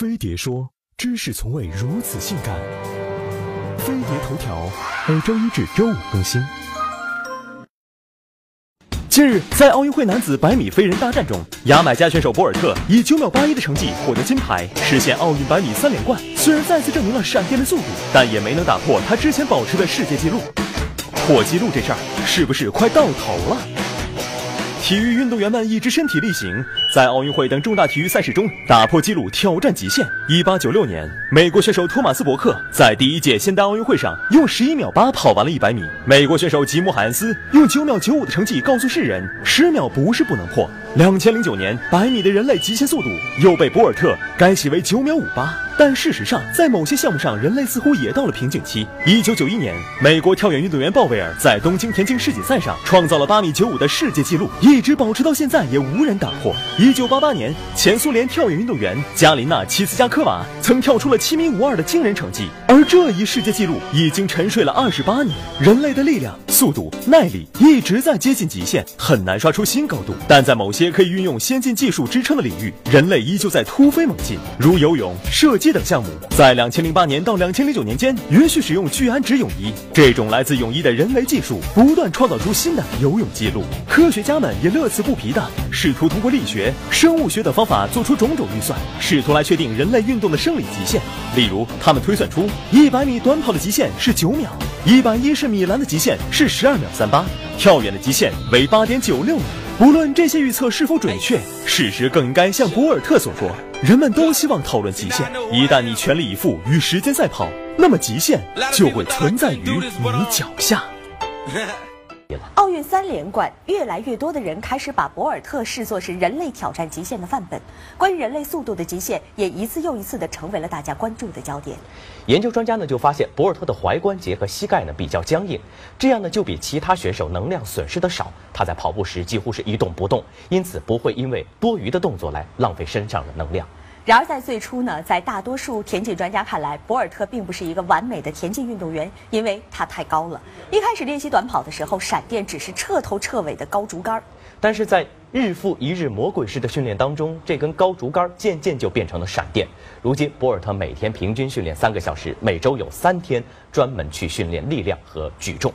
飞碟说：知识从未如此性感。飞碟头条每周一至周五更新。近日，在奥运会男子百米飞人大战中，牙买加选手博尔特以九秒八一的成绩获得金牌，实现奥运百米三连冠。虽然再次证明了闪电的速度，但也没能打破他之前保持的世界纪录。破纪录这事儿是不是快到头了？体育运动员们一直身体力行，在奥运会等重大体育赛事中打破纪录，挑战极限。一八九六年，美国选手托马斯·伯克在第一届现代奥运会上用十一秒八跑完了一百米。美国选手吉姆·海恩斯用九秒九五的成绩告诉世人，十秒不是不能破。两千零九年，百米的人类极限速度又被博尔特改写为九秒五八。但事实上，在某些项目上，人类似乎也到了瓶颈期。一九九一年，美国跳远运动员鲍威尔在东京田径世锦赛上创造了八米九五的世界纪录，一直保持到现在也无人打破。一九八八年，前苏联跳远运动员加琳娜齐斯加科娃曾跳出了七米五二的惊人成绩，而这一世界纪录已经沉睡了二十八年。人类的力量、速度、耐力一直在接近极限，很难刷出新高度。但在某些可以运用先进技术支撑的领域，人类依旧在突飞猛进，如游泳、射箭等项目在两千零八年到两千零九年间允许使用聚氨酯泳衣，这种来自泳衣的人为技术不断创造出新的游泳记录。科学家们也乐此不疲的试图通过力学、生物学等方法做出种种预算，试图来确定人类运动的生理极限。例如，他们推算出一百米短跑的极限是九秒，一百一十米栏的极限是十二秒三八，跳远的极限为八点九六秒。不论这些预测是否准确，事实更应该像博尔特所说。人们都希望讨论极限。一旦你全力以赴与时间赛跑，那么极限就会存在于你脚下。奥运三连冠，越来越多的人开始把博尔特视作是人类挑战极限的范本。关于人类速度的极限，也一次又一次的成为了大家关注的焦点。研究专家呢就发现，博尔特的踝关节和膝盖呢比较僵硬，这样呢就比其他选手能量损失的少。他在跑步时几乎是一动不动，因此不会因为多余的动作来浪费身上的能量。然而，在最初呢，在大多数田径专家看来，博尔特并不是一个完美的田径运动员，因为他太高了。一开始练习短跑的时候，闪电只是彻头彻尾的高竹竿。但是在日复一日魔鬼式的训练当中，这根高竹竿渐渐就变成了闪电。如今，博尔特每天平均训练三个小时，每周有三天专门去训练力量和举重。